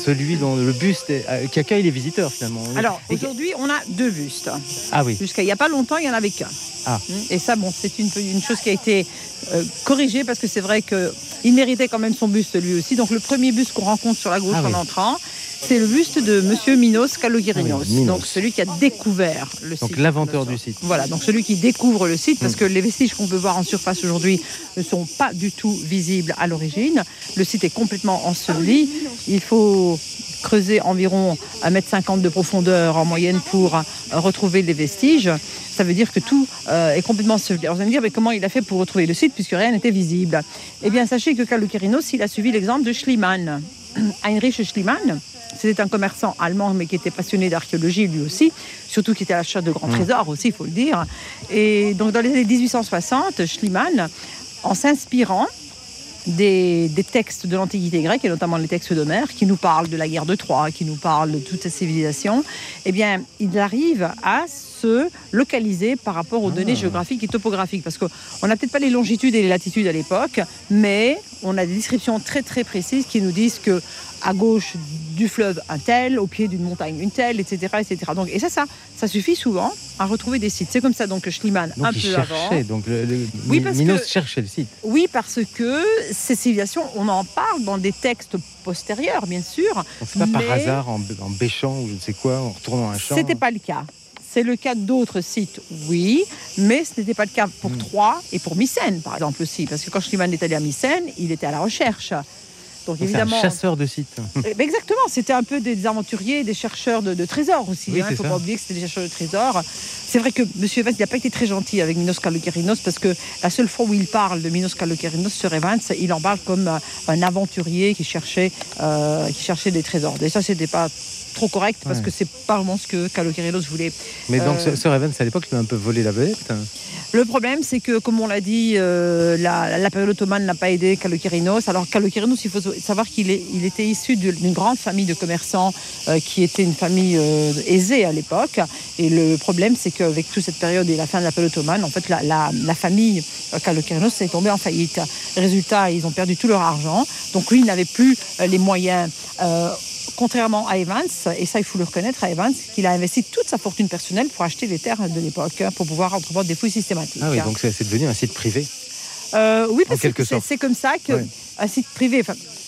celui dont le buste est- qui accueille les visiteurs finalement. Alors aujourd'hui, on a deux bustes. ah oui. Jusqu'à il n'y a pas longtemps, il n'y en avait qu'un. Ah. Et ça, bon, c'est une, une chose qui a été euh, corrigée parce que c'est vrai qu'il méritait quand même son buste lui aussi. Donc le premier buste qu'on rencontre sur la gauche Ah oui. en entrant, c'est le buste de Monsieur Minos Kaloguerinos. Ah oui, donc celui qui a découvert le Donc site. l'inventeur du site. Voilà, donc celui qui découvre le site, Mm. parce que les vestiges qu'on peut voir en surface aujourd'hui ne sont pas du tout visibles à l'origine. Le site est complètement enseveli. Il faut creuser environ 1,50 m de profondeur en moyenne pour euh, retrouver les vestiges. Ça veut dire que tout euh, est complètement enseveli. Alors vous allez me dire, mais comment il a fait pour retrouver le site puisque rien n'était visible? Eh bien, sachez que Kalukerinos, il a suivi l'exemple de Schliemann. Heinrich Schliemann, c'était un commerçant allemand, mais qui était passionné d'archéologie lui aussi, surtout qui était à la de grands Mm. trésors aussi, il faut le dire. Et donc dans les années 1860, Schliemann, en s'inspirant des, des textes de l'Antiquité grecque, et notamment les textes d'Homère, qui nous parlent de la guerre de Troie, qui nous parlent de toute cette civilisation, eh bien, il arrive à se localiser par rapport aux données géographiques et topographiques. Parce qu'on n'a peut-être pas les longitudes et les latitudes à l'époque, mais on a des descriptions très très précises qui nous disent que à gauche du fleuve un tel, au pied d'une montagne une telle, etc. etc. Donc, et ça, ça, ça suffit souvent à retrouver des sites. C'est comme ça donc que Schliemann, Donc un il peu avant, donc le, le- Oui, parce Minos que- cherchait le site. oui, parce que ces civilisations, on en parle dans des textes postérieurs, bien sûr. Donc c'est pas par hasard en, en bêchant ou je ne sais quoi, en retournant un champ. C'était pas le cas. C'est le cas d'autres sites, oui, mais ce n'était pas le cas pour Troyes et pour Mycène, par exemple aussi. Parce que quand Schliemann est allé à Mycène, il était à la recherche. Donc évidemment. un chasseur de sites. Eh ben, Exactement, c'était un peu des aventuriers, des chercheurs de, de trésors aussi. Oui, Il ne c'est faut ça. pas oublier que c'était des chercheurs de trésors. C'est vrai que M. Evans n'a pas été très gentil avec Minos Kalokerinos parce que la seule fois où il parle de Minos Kalokerinos sur Evans, il en parle comme euh, un aventurier qui cherchait, euh, qui cherchait des trésors. Et ça, c'était pas trop correct parce Ouais. que c'est pas vraiment ce que Kalokerinos voulait. Mais donc, Euh, Sir Evans, à l'époque, lui a un peu volé la vedette. le problème, c'est que, comme on l'a dit, euh, la, la période ottomane n'a pas aidé Kalokerinos. Alors, Kalokerinos, il faut savoir qu'il il était issu d'une grande famille de commerçants euh, qui était une famille aisée à l'époque. Et le problème, c'est qu'avec toute cette période et la fin de la période ottomane, en fait, la, la- la famille euh, Kalokerinos est tombée en faillite. Résultat, ils ont perdu tout leur argent. Donc, lui, il n'avait plus les moyens. Contrairement à Evans, et ça il faut le reconnaître à Evans, qu'il a investi toute sa fortune personnelle pour acheter les terres de l'époque, hein, pour pouvoir entreprendre des fouilles systématiques. Ah oui, donc c'est devenu un site privé. Euh, oui, parce que c'est comme ça que Ouais. un site privé.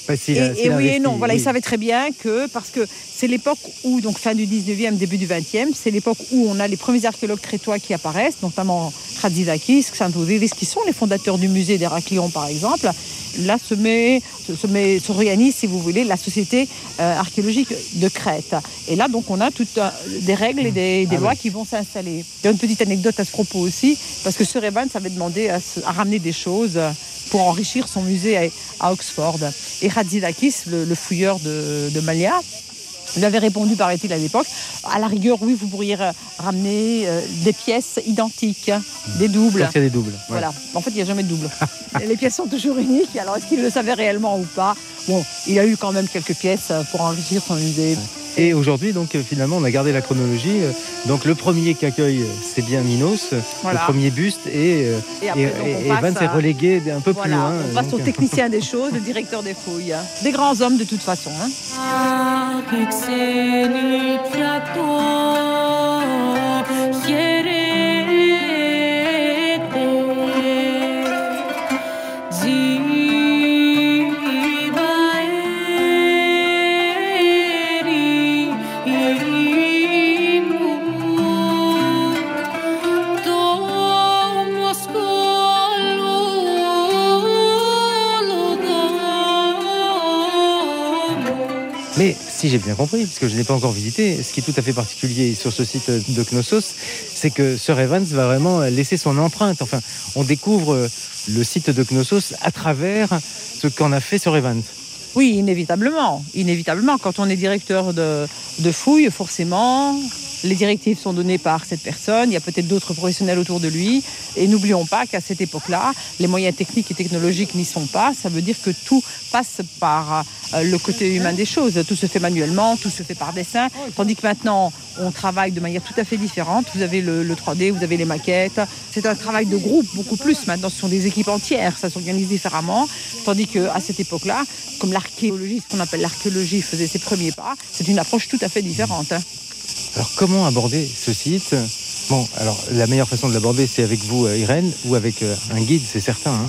Bah, et, a- oui et non. Voilà, oui. il savait très bien que parce que c'est l'époque où donc fin du 19e, début du 20e, c'est l'époque où on a les premiers archéologues crétois qui apparaissent, notamment Kratsidakis, Xanthoudévis, qui sont les fondateurs du musée d'Héraclion par exemple. Là se met, se, met, si vous voulez, la société euh, archéologique de Crète. Et là, donc, on a toutes euh, des règles et des, des Ah lois oui. qui vont s'installer. Il y a une petite anecdote à ce propos aussi, parce que Sir Evans avait demandé à, ramener des choses pour enrichir son musée à, à Oxford. Et Radzidakis, le, le fouilleur de, de Malia, lui avait répondu, paraît-il, à l'époque, à la rigueur, oui, vous pourriez ramener euh, des pièces identiques, hein, des doubles. Il y a des doubles. ouais. Voilà. En fait, il n'y a jamais de double. Les pièces sont toujours uniques. Alors, est-ce qu'il le savait réellement ou pas? Bon, il a eu quand même quelques pièces euh, pour enrichir son musée. Et aujourd'hui, donc finalement, on a gardé la chronologie. Donc le premier qu'accueille, c'est bien Minos, voilà. le premier buste, et, euh, et, après, et, relégué un peu plus loin. On passe au technicien des choses, le directeur des fouilles, des grands hommes de toute façon. Hein. Mais si j'ai bien compris, puisque je n'ai pas encore visité, ce qui est tout à fait particulier sur ce site de Knossos, c'est que Sir Evans va vraiment laisser son empreinte. Enfin, on découvre euh, le site de Knossos à travers ce qu'en a fait Sir Evans. Oui, inévitablement. Inévitablement, quand on est directeur de, de fouilles, forcément, Les directives sont données par cette personne. Il y a peut-être d'autres professionnels autour de lui. Et n'oublions pas qu'à cette époque-là, les moyens techniques et technologiques n'y sont pas. Ça veut dire que tout passe par euh, le côté humain des choses. Tout se fait manuellement, tout se fait par dessin. Tandis que maintenant, on travaille de manière tout à fait différente. Vous avez le, le 3D, vous avez les maquettes. C'est un travail de groupe beaucoup plus. Maintenant, ce sont des équipes entières. Ça s'organise différemment. Tandis qu'à cette époque-là, comme l'archéologie, ce qu'on appelle l'archéologie, faisait ses premiers pas, c'est une approche tout à fait différente. Alors comment aborder ce site Bon, alors la meilleure façon de l'aborder, c'est avec vous, euh, Irène, ou avec euh, un guide, c'est certain. hein.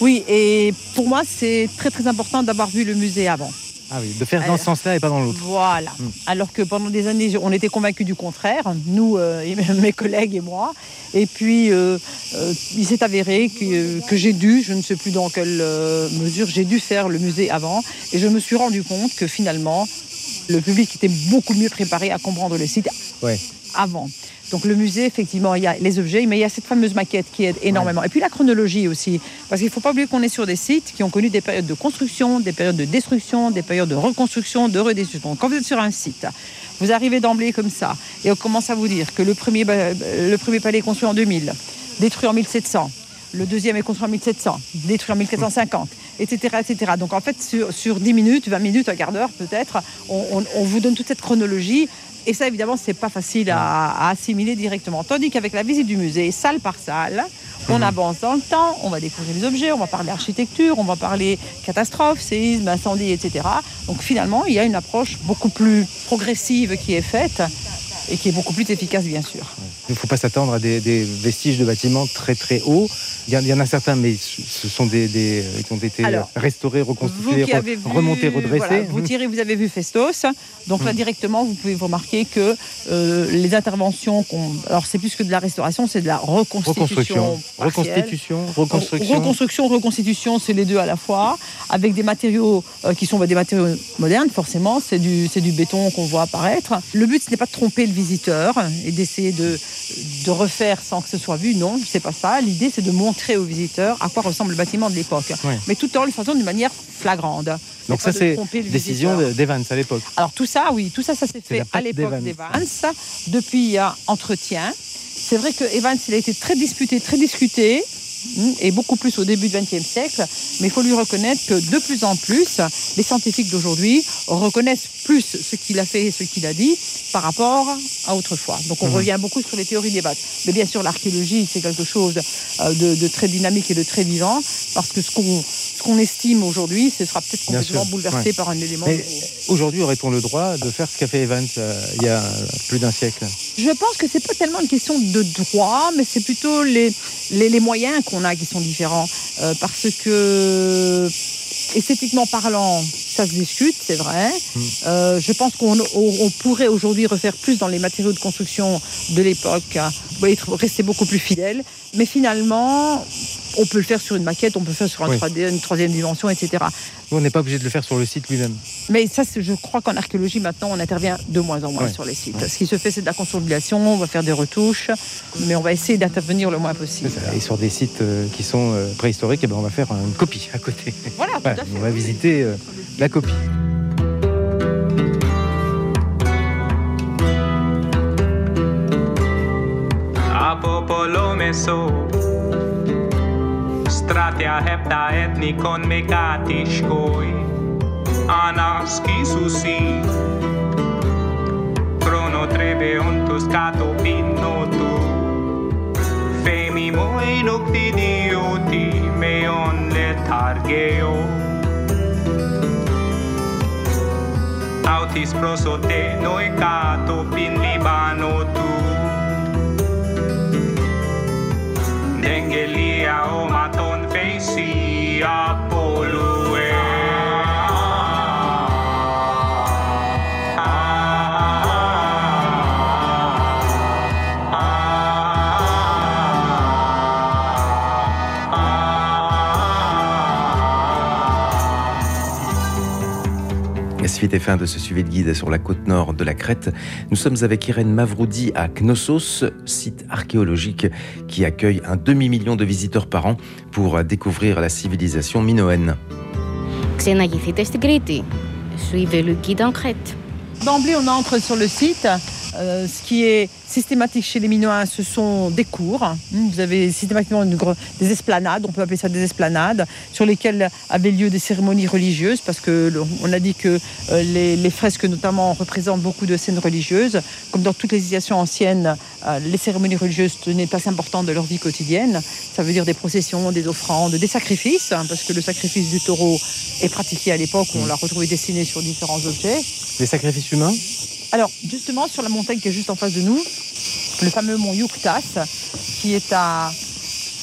Oui, et pour moi, c'est très très important d'avoir vu le musée avant. Ah oui, de faire dans ce sens-là et pas dans l'autre. Voilà. Alors que pendant des années, on était convaincus du contraire, nous, euh, et mes collègues et moi. Et puis, euh, euh, il s'est avéré que, que j'ai dû, je ne sais plus dans quelle euh, mesure, j'ai dû faire le musée avant. Et je me suis rendu compte que finalement, le public était beaucoup mieux préparé à comprendre le site Ouais. avant. Donc le musée, effectivement, il y a les objets, mais il y a cette fameuse maquette qui aide énormément. Et puis la chronologie aussi, parce qu'il ne faut pas oublier qu'on est sur des sites qui ont connu des périodes de construction, des périodes de destruction, des périodes de reconstruction, de redestruction. Quand vous êtes sur un site, vous arrivez d'emblée comme ça, et on commence à vous dire que le premier, le premier palais est construit en 2000, détruit en 1700, le deuxième est construit en 1700, détruit en 1450, etc. etc. Donc en fait, sur, sur 10 minutes, 20 minutes, un quart d'heure peut-être, on, on- on vous donne toute cette chronologie. Et ça, évidemment, c'est pas facile à, à assimiler directement. Tandis qu'avec la visite du musée, salle par salle, on avance dans le temps, on va découvrir les objets, on va parler architecture, on va parler catastrophe, séisme, incendie, etc. Donc finalement, il y a une approche beaucoup plus progressive qui est faite et qui est beaucoup plus efficace, bien sûr. Il ne faut pas s'attendre à des, des vestiges de bâtiments très très hauts. Il y, en- a certains, mais ce sont des, des- euh, qui ont été Alors, restaurés, reconstitués, re- remontés, redressés. voilà, vous tirez, vous avez vu Festos. Donc là Mhm. directement, vous pouvez remarquer que euh, les interventions, alors c'est plus que de la restauration, c'est de la reconstitution. Reconstruction, reconstitution, reconstruction. Reconstruction, reconstitution, c'est les deux à la fois, avec des matériaux euh, qui sont bah, des matériaux modernes, forcément, c'est du, c'est du béton qu'on voit apparaître. Le but, ce n'est pas de tromper le visiteur et d'essayer de, de refaire sans que ce soit vu, non, c'est pas ça. L'idée, c'est de montrer au visiteur à quoi ressemble le bâtiment de l'époque, mais tout en le faisant d'une manière flagrante. Donc ça, c'est décision d'Evans à l'époque. Alors tout ça, oui, tout ça, ça s'est fait à l'époque d'Evans. Depuis, a entretien. C'est vrai que Evans, il a été très disputé, très discuté, hum, et beaucoup plus au début du XXe siècle. Mais il faut lui reconnaître que de plus en plus, les scientifiques d'aujourd'hui reconnaissent plus ce qu'il a fait et ce qu'il a dit par rapport à autrefois. Donc on Mhm. revient beaucoup sur les théories d'Evans. Mais bien sûr, l'archéologie, c'est quelque chose euh, de, de très dynamique et de très vivant, parce que ce qu'on ce qu'on estime aujourd'hui, ce sera peut-être complètement bouleversé ouais. par un élément Mais aujourd'hui, aurait-on le droit de faire ce qu'a fait Evans euh, il y a plus d'un siècle? Je pense que c'est pas tellement une question de droit, mais c'est plutôt les, les, les moyens qu'on a qui sont différents. Euh, parce que esthétiquement parlant, ça se discute, c'est vrai. Euh, je pense qu'on on- on pourrait aujourd'hui refaire plus dans les matériaux de construction de l'époque, hein, rester beaucoup plus fidèle. Mais finalement, on peut le faire sur une maquette, on peut le faire sur un Oui. 3D, une troisième dimension, etc. Nous, on n'est pas obligé de le faire sur le site lui-même. Mais ça, je crois qu'en archéologie, maintenant, on intervient de moins en moins Ouais. sur les sites. Ce qui se fait, c'est de la consolidation, on va faire des retouches, mais on va essayer d'intervenir le moins possible. Et sur des sites euh, qui sont euh, préhistoriques, eh ben, on va faire une copie à côté. Voilà, tout à fait. On va visiter euh, la copie. stratea hepta etnikon megatiskoi anaskisusi chrono trebeontus cato pinnotu femimoi noctidiuti meon letargeo autis prosote noi cato pin libano tu. Dengelia omaton feisia polue. suite et fin de ce suivi de guide sur la côte nord de la Crète. Nous sommes avec Irène Mavroudi à Knossos, site archéologique qui accueille un demi-million de visiteurs par an pour découvrir la civilisation minoenne. Suivez le guide en Crète. D'emblée, on entre sur le site euh, ce qui est systématique chez les Minoens, ce sont des cours. Hum, Vous avez systématiquement des esplanades, on peut appeler ça des esplanades, sur lesquelles avaient lieu des cérémonies religieuses, parce que on a dit que euh, les, fresques notamment représentent beaucoup de scènes religieuses. Comme dans toutes les civilisations anciennes, euh, les cérémonies religieuses tenaient une place importante de leur vie quotidienne. Ça veut dire des processions, des offrandes, des sacrifices, hein, parce que le sacrifice du taureau est pratiqué à l'époque on l'a retrouvé dessiné sur différents objets. Les sacrifices humains? Alors, justement, sur la montagne qui est juste en face de nous, le fameux mont Yuktas, qui est à,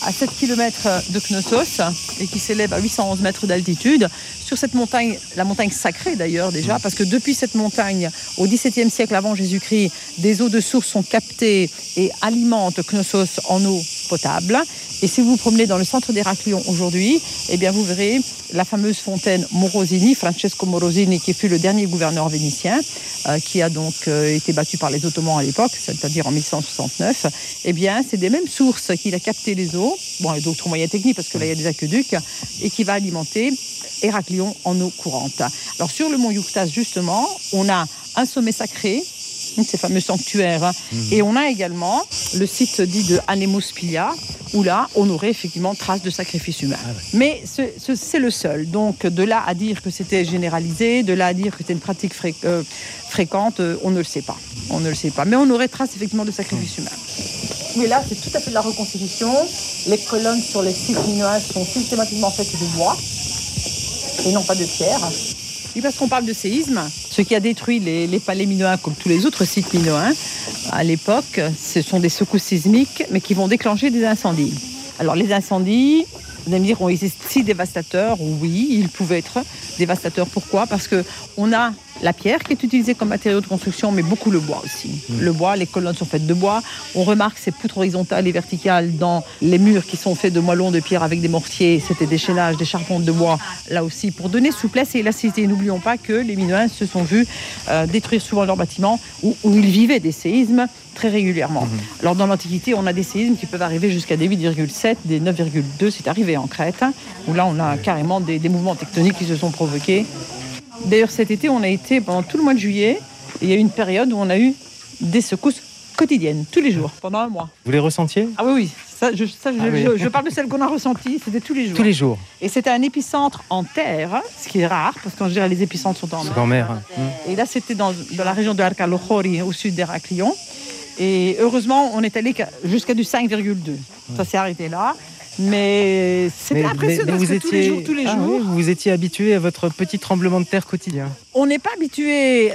à 7 km de Knossos et qui s'élève à 811 mètres d'altitude. Sur cette montagne, la montagne sacrée d'ailleurs déjà, parce que depuis cette montagne, au XVIIe siècle avant Jésus-Christ, des eaux de source sont captées et alimentent Knossos en eau potable. Et si vous vous promenez dans le centre d'Héraclion aujourd'hui, eh bien vous verrez la fameuse fontaine Morosini, Francesco Morosini, qui fut le dernier gouverneur vénitien, euh, qui a donc euh, été battu par les Ottomans à l'époque, c'est-à-dire en 1169. Eh bien, c'est des mêmes sources qu'il a capté les eaux, bon, et d'autres moyens techniques parce que là il y a des aqueducs, et qui va alimenter Héraclion en eau courante. Alors sur le mont Yuktas justement, on a un sommet sacré ces fameux sanctuaires. hein. Et on a également le site dit de Anemospilia, où là, on aurait effectivement trace de sacrifice humain. Mais ce- ce- c'est le seul. Donc, de là à dire que c'était généralisé, de là à dire que c'était une pratique fré- euh, fréquente, euh, on ne le sait pas. On ne le sait pas. Mais on aurait trace effectivement de sacrifice humain. Mais là, c'est tout à fait de la reconstitution. Les colonnes sur les sites minoens sont systématiquement faites de bois et non pas de pierre. Oui, parce qu'on parle de séisme. Ce qui a détruit les, palais minoens, comme tous les autres sites minoens, à l'époque, ce sont des secousses sismiques, mais qui vont déclencher des incendies. Alors, les incendies, vous allez me dire, ont été si dévastateurs Oui, ils pouvaient être dévastateurs. Pourquoi? Parce que on a la pierre qui est utilisée comme matériau de construction, mais beaucoup le bois aussi. Le bois, les colonnes sont faites de bois. On remarque ces poutres horizontales et verticales dans les murs qui sont faits de moellons de pierre avec des mortiers. C'était des chaînages, des charpentes de bois, là aussi, pour donner souplesse et élasticité. N'oublions pas que les Minoens se sont vus euh, détruire souvent leurs bâtiments où, où ils vivaient des séismes très régulièrement. Alors dans l'Antiquité, on a des séismes qui peuvent arriver jusqu'à des 8,7, des 9,2, c'est arrivé en Crète, où là on a carrément des, des mouvements tectoniques qui se sont provoqués. D'ailleurs cet été, on a été pendant tout le mois de juillet, et il y a eu une période où on a eu des secousses quotidiennes, tous les jours, pendant un mois. Vous les ressentiez? Ah oui, oui, ça, je, ça, je- Ah oui. je- je parle de celle qu'on a ressentie, c'était tous les jours. Tous les jours. Et c'était un épicentre en terre, ce qui est rare, parce qu'en général les épicentres sont en mer. En mer. Et là, c'était dans, dans la région de Arcalojori, au sud d'Héraclion. Et heureusement, on est allé qu'à- jusqu'à du 5,2. Ça s'est arrêté là. Mais c'était impressionnant mais parce que tous les jours, tous les Ah jours. oui, vous vous étiez habitué à votre petit tremblement de terre quotidien. On n'est pas habitué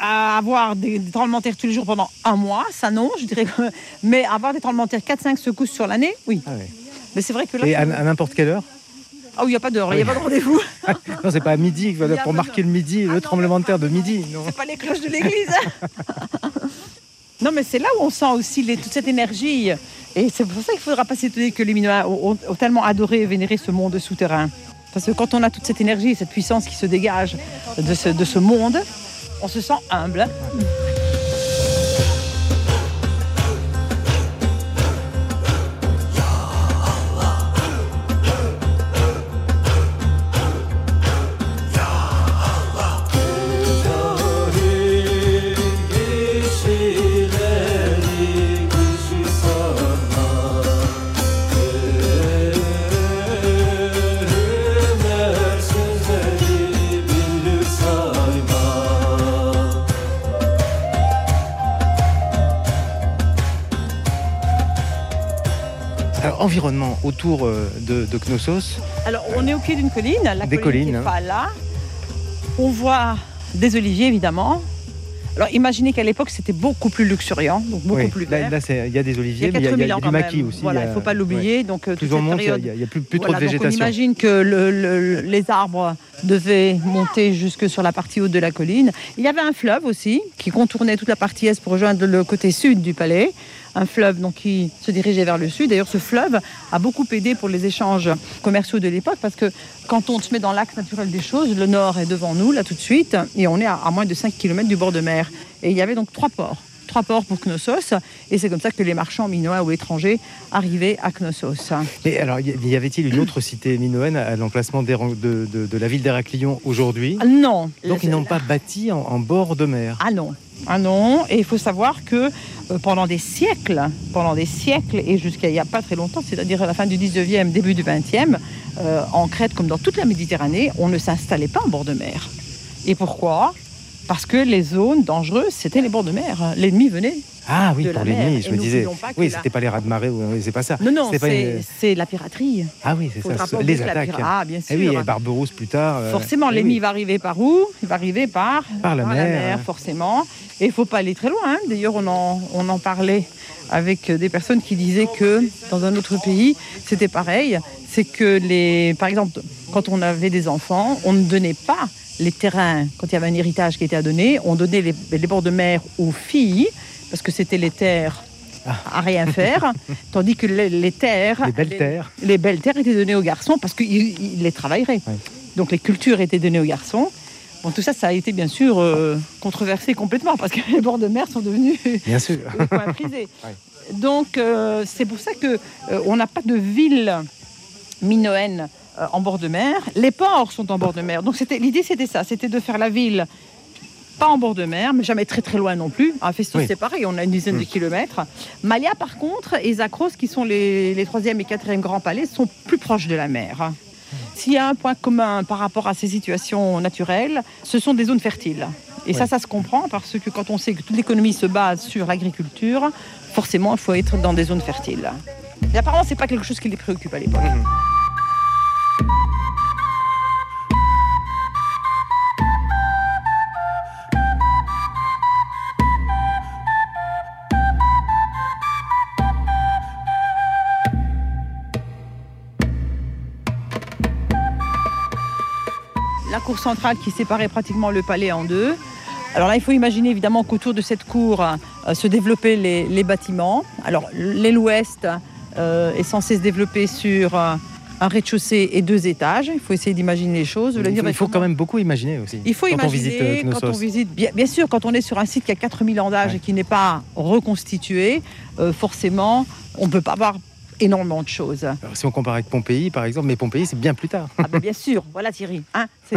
à avoir des, des tremblements de terre tous les jours pendant un mois, ça non, je dirais. que- Mais avoir des tremblements de terre 4-5 secousses sur l'année, oui. Mais c'est vrai que là. Et à, à n'importe quelle heure Ah oui, il n'y a pas d'heure, il n'y a pas de rendez-vous. Non, c'est pas à midi, pour marquer le midi, le tremblement de terre de midi. C'est pas les cloches de l'église. non, mais c'est là où on sent aussi toute cette énergie. Et c'est pour ça qu'il ne faudra pas s'étonner que les Minoens ont, tellement adoré et vénéré ce monde souterrain. Parce que quand on a toute cette énergie, cette puissance qui se dégage de ce monde, on se sent humble. Autour euh, de, de Knossos. Alors, on est au pied d'une colline, la Des colline, collines, qui est hein. pas là. On voit des oliviers, évidemment. Alors, imaginez qu'à l'époque, c'était beaucoup plus luxuriant, donc beaucoup Oui, plus vert. là, il y a des oliviers, Il y a mais il y a, 4000 il y a du maquis même. aussi. Voilà, y il a- ne faut pas l'oublier. Donc, euh, Plus toute on monte, il y a- y a- y a plus, plus Voilà, trop de donc végétation. on imagine que le- le- les arbres devaient monter jusque sur la partie haute de la colline. Il y avait un fleuve aussi qui contournait toute la partie est pour rejoindre le côté sud du palais. Un fleuve donc, qui se dirigeait vers le sud. D'ailleurs, ce fleuve a beaucoup aidé pour les échanges commerciaux de l'époque parce que quand on se met dans l'axe naturel des choses, le nord est devant nous, là tout de suite, et on est à, à moins de 5 km du bord de mer. Et il y avait donc trois ports. Trois ports pour Knossos. Et c'est comme ça que les marchands minoens ou étrangers arrivaient à Knossos. Et alors, y avait-il une autre cité minoenne à l'emplacement de, de- de la ville d'Héraclion aujourd'hui? Ah, Non. Donc ils n'ont pas bâti en, en bord de mer. Ah non. Ah non, et il faut savoir que euh, pendant des siècles, pendant des siècles et jusqu'à il n'y a pas très longtemps, c'est-à-dire à la fin du 19e, début du 20e, euh, en Crète comme dans toute la Méditerranée, on ne s'installait pas en bord de mer. Et pourquoi? Parce que les zones dangereuses, c'était les bords de mer. L'ennemi venait. Ah oui, de pour l'ennemi, Et je me disais. Oui, la- c'était pas les rats de marée, oui, c'est pas ça. Non, non, c'est une- la piraterie. Ah oui, c'est ça, les attaques. Ah, bien Eh oui, sûr. et Barberousse plus tard. euh, Forcément, eh l'ennemi oui. va arriver par où? Il va arriver par, Par la mer. forcément. Et il ne faut pas aller très loin. hein. D'ailleurs, on en, on en parlait avec des personnes qui disaient que dans un autre pays, c'était pareil. C'est que, les, par exemple, quand on avait des enfants, on ne donnait pas les terrains, quand il y avait un héritage qui était à donner, on donnait les, les bords de mer aux filles, parce que c'était les terres à rien faire, tandis que les, les terres, Les belles terres. les belles terres étaient données aux garçons parce qu'ils ils les travailleraient. Donc les cultures étaient données aux garçons. Bon, tout ça, ça a été bien sûr euh, controversé complètement parce que les bords de mer sont devenus Bien sûr. le point prisé. Donc euh, c'est pour ça que euh, on n'a pas de ville minoenne en bord de mer. Les ports sont en bord de mer. Donc l'idée, c'était ça, c'était de faire la ville pas en bord de mer, mais jamais très très loin non plus. À Festus, Oui. c'est pareil, on a une dizaine de kilomètres. Malia, par contre, et Zakros, qui sont les, les troisième et quatrième grands palais, sont plus proches de la mer. S'il y a un point commun par rapport à ces situations naturelles, ce sont des zones fertiles. Et ça, ça se comprend parce que quand on sait que toute l'économie se base sur l'agriculture, forcément, il faut être dans des zones fertiles. Et apparemment, c'est pas quelque chose qui les préoccupe à l'époque. la cour centrale qui séparait pratiquement le palais en deux. Alors là, il faut imaginer évidemment qu'autour de cette cour euh, se développaient les, les bâtiments. Alors l'aile ouest euh, est censé se développer sur euh, un rez-de-chaussée et deux étages. Il faut essayer d'imaginer les choses. Il faut, il faut quand même beaucoup imaginer aussi. il faut quand on imaginer, visite quand on visite, bien, bien sûr, quand on est sur un site qui a 4000 ans d'âge et qui n'est pas reconstitué, forcément, on ne peut pas voir énormément de choses. Alors, si on compare avec Pompéi, par exemple, mais Pompéi, c'est bien plus tard. Ah ben bien sûr, voilà Thierry. hein,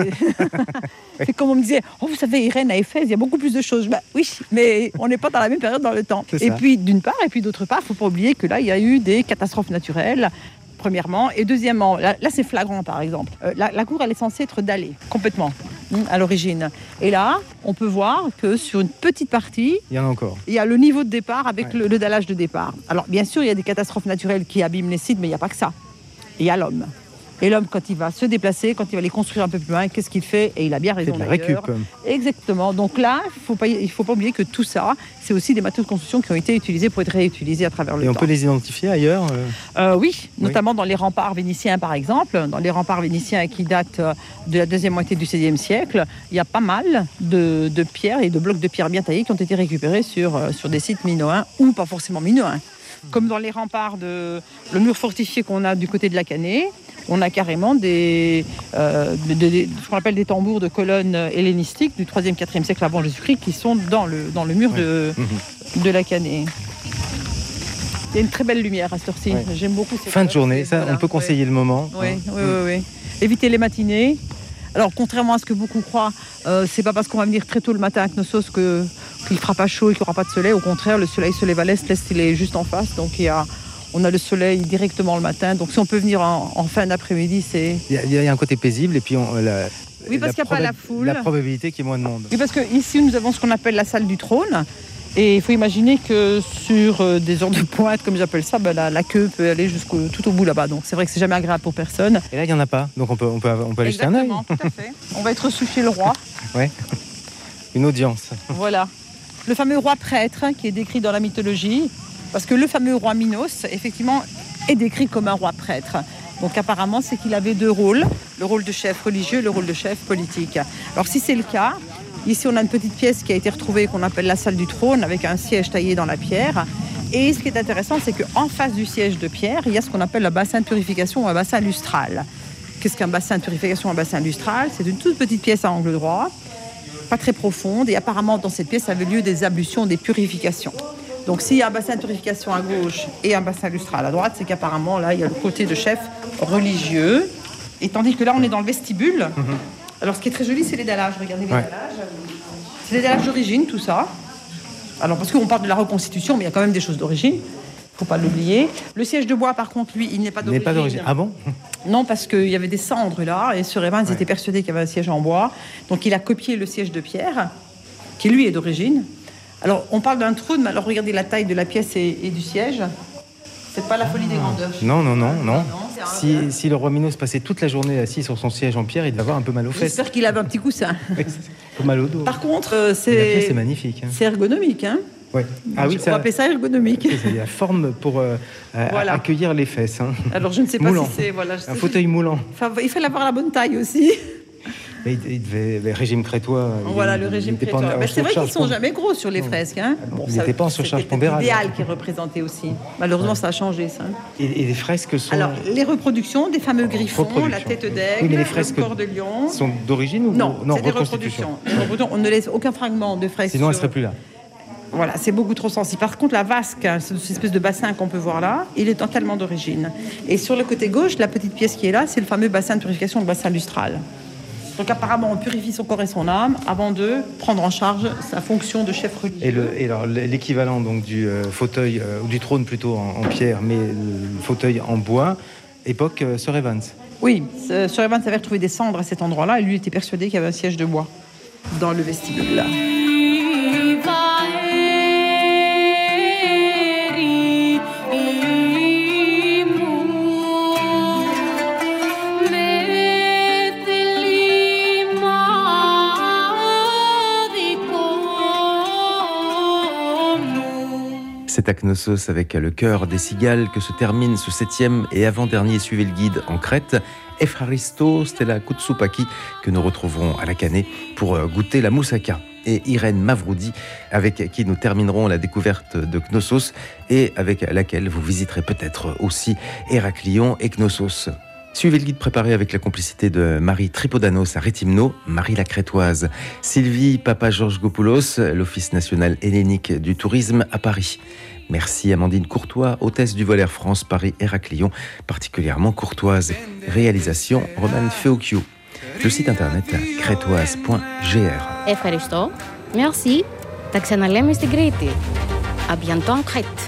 c'est comme on me disait, oh vous savez Irène à Éphèse, il y a beaucoup plus de choses. Bah, oui, mais on n'est pas dans la même période dans le temps. Et puis d'une part, et puis d'autre part, il faut pas oublier que là, il y a eu des catastrophes naturelles. Premièrement, et deuxièmement, là, là, c'est flagrant par exemple. Euh, la, la cour elle est censée être dallée complètement hum, à l'origine. Et là, on peut voir que sur une petite partie, Il y en a encore. il y a le niveau de départ avec le, le dallage de départ. Alors, bien sûr, il y a des catastrophes naturelles qui abîment les sites, mais il n'y a pas que ça. Il y a l'homme. Et l'homme, quand il va se déplacer, quand il va les construire un peu plus loin, qu'est-ce qu'il fait? Et il a bien raison. de la récup. Exactement. Donc là, il faut pas- il ne faut pas oublier que tout ça, c'est aussi des matériaux de construction qui ont été utilisés pour être réutilisés à travers le Et on temps. peut les identifier ailleurs euh, Euh, oui, notamment dans les remparts vénitiens, par exemple. Dans les remparts vénitiens qui datent euh, de la deuxième moitié du XVIe siècle, il y a pas mal de, de pierres et de blocs de pierres bien taillés qui ont été récupérés sur, sur des sites minoens ou pas forcément minoens. Comme dans les remparts de le mur fortifié qu'on a du côté de la Canée, on a carrément des, euh, de- de- de- ce qu'on appelle des tambours de colonnes hellénistiques du 3e, 4e siècle avant Jésus-Christ qui sont dans le, dans le mur de, de la Canée. Il y a une très belle lumière à cette heure-ci. Ouais. J'aime beaucoup cette Fin de journée, ça, voilà, on peut ouais. conseiller le moment. Oui, hein. oui, oui, oui. Éviter les matinées. Alors, contrairement à ce que beaucoup croient, euh, c'est pas parce qu'on va venir très tôt le matin à Knossos que qu'il fera pas chaud et qu'il n'y aura pas de soleil. Au contraire, le soleil se lève à l'est, l'est il est juste en face, donc il y a, on a le soleil directement le matin. Donc, si on peut venir en, en fin d'après-midi, c'est Il y, a- il y a un côté paisible et puis on, la, Oui, parce qu'il y a pas la foule. La probabilité qu'il y ait moins de monde. Oui, parce que ici nous avons ce qu'on appelle la salle du trône. Et il faut imaginer que sur euh, des heures de pointe, comme j'appelle ça, ben, la, la queue peut aller jusqu'au tout au bout là-bas. Donc c'est vrai que c'est jamais agréable pour personne. Et là, il n'y en a pas. Donc on peut, on peut, on peut aller jeter un œil. Exactement, tout à fait. On va être sous chez le roi. Ouais. Une audience. Voilà. Le fameux roi prêtre hein, qui est décrit dans la mythologie, parce que le fameux roi Minos, effectivement, est décrit comme un roi prêtre. Donc apparemment, c'est qu'il avait deux rôles, le rôle de chef religieux et le rôle de chef politique. Alors si c'est le cas, ici on a une petite pièce qui a été retrouvée qu'on appelle la salle du trône avec un siège taillé dans la pierre. Et ce qui est intéressant, c'est qu'en face du siège de pierre, il y a ce qu'on appelle un bassin de purification ou un bassin lustral. Qu'est-ce qu'un bassin de purification, un bassin lustral? C'est une toute petite pièce à angle droit pas très profonde. Et apparemment, dans cette pièce, avait lieu des ablutions, des purifications. Donc, s'il y a un bassin de purification à gauche et un bassin lustral à droite, c'est qu'apparemment, là, il y a le côté de chef religieux. Et tandis que là, on est dans le vestibule. Alors, ce qui est très joli, c'est les dallages. Regardez les Ouais. dallages. C'est les dallages d'origine, tout ça. Alors, parce qu'on parle de la reconstitution, mais il y a quand même des choses d'origine. faut pas l'oublier. Le siège de bois, par contre, lui, il n'est pas N'est d'origine. pas d'origine. Ah bon? Non, parce qu'il y avait des cendres là, et sur Evans, ils étaient persuadés qu'il y avait un siège en bois. Donc il a copié le siège de pierre, qui lui est d'origine. Alors on parle d'un trône, mais alors regardez la taille de la pièce et, et du siège. C'est pas la folie des grandeurs. Non, non, non, non. c'est Si, si le roi Minos passait toute la journée assis sur son siège en pierre, il devait avoir un peu mal aux fesses, J'espère qu'il avait un petit coussin. un peu mal au dos. Par contre, euh, c'est est magnifique. hein. c'est ergonomique. Hein Ouais. Ah oui, on appeler ça ergonomique. c'est la forme pour euh, euh, Voilà. accueillir les fesses. hein. Alors je ne sais pas Moulant. si c'est voilà. Un fauteuil moulant. Enfin, il fallait avoir la bonne taille aussi. Mais il, devait, le régime crétois. il- Voilà il le régime crétois. c'est vrai qu'ils surcharge sont jamais gros sur les fresques. Hein. il ça- n'était pas en surcharge pondérale. L'idéal qui est représenté aussi. Malheureusement, ça a changé ça. Et, et les fresques sont, Alors, les reproductions des fameux griffons, la tête Oui, d'aigle, fresques le corps de lion. sont d'origine ou Non, c'est des reproductions. On ne laisse aucun fragment de fresque. Sinon, elle sur- serait plus là. Voilà, c'est beaucoup trop sensible. Par contre, la vasque, hein, cette espèce de bassin qu'on peut voir là, il est totalement d'origine. Et sur le côté gauche, la petite pièce qui est là, c'est le fameux bassin de purification, le bassin lustral. Donc apparemment, on purifie son corps et son âme avant de prendre en charge sa fonction de chef religieux. Et, le, et alors, l'équivalent donc du euh, fauteuil, euh, ou du trône plutôt en, en pierre, mais le fauteuil en bois, époque euh, Sir Evans. Oui, Sir Evans avait retrouvé des cendres à cet endroit-là et lui était persuadé qu'il y avait un siège de bois dans le vestibule. C'est à Knossos avec le cœur des cigales que se termine ce septième et avant-dernier Suivez le guide en Crète. Efharisto Stella Kutsupaki que nous retrouverons à la Canée pour euh, goûter la moussaka. Et Irène Mavroudi avec qui nous terminerons la découverte de Knossos et avec laquelle vous visiterez peut-être aussi Héraclion et Knossos. Suivez le guide préparé avec la complicité de Marie Tripodanos à Rétimno, Marie la Crétoise, Sylvie Papa Georges Gopoulos, l'Office national hellénique du tourisme à Paris. Merci Amandine Courtois, hôtesse du vol Air France Paris Héraclion, particulièrement courtoise. Réalisation Roman Feocchio. Le site internet crétoise.gr. Ευχαριστώ. Merci. Τα ξαναλέμε στην Κρήτη. À bientôt en Crète.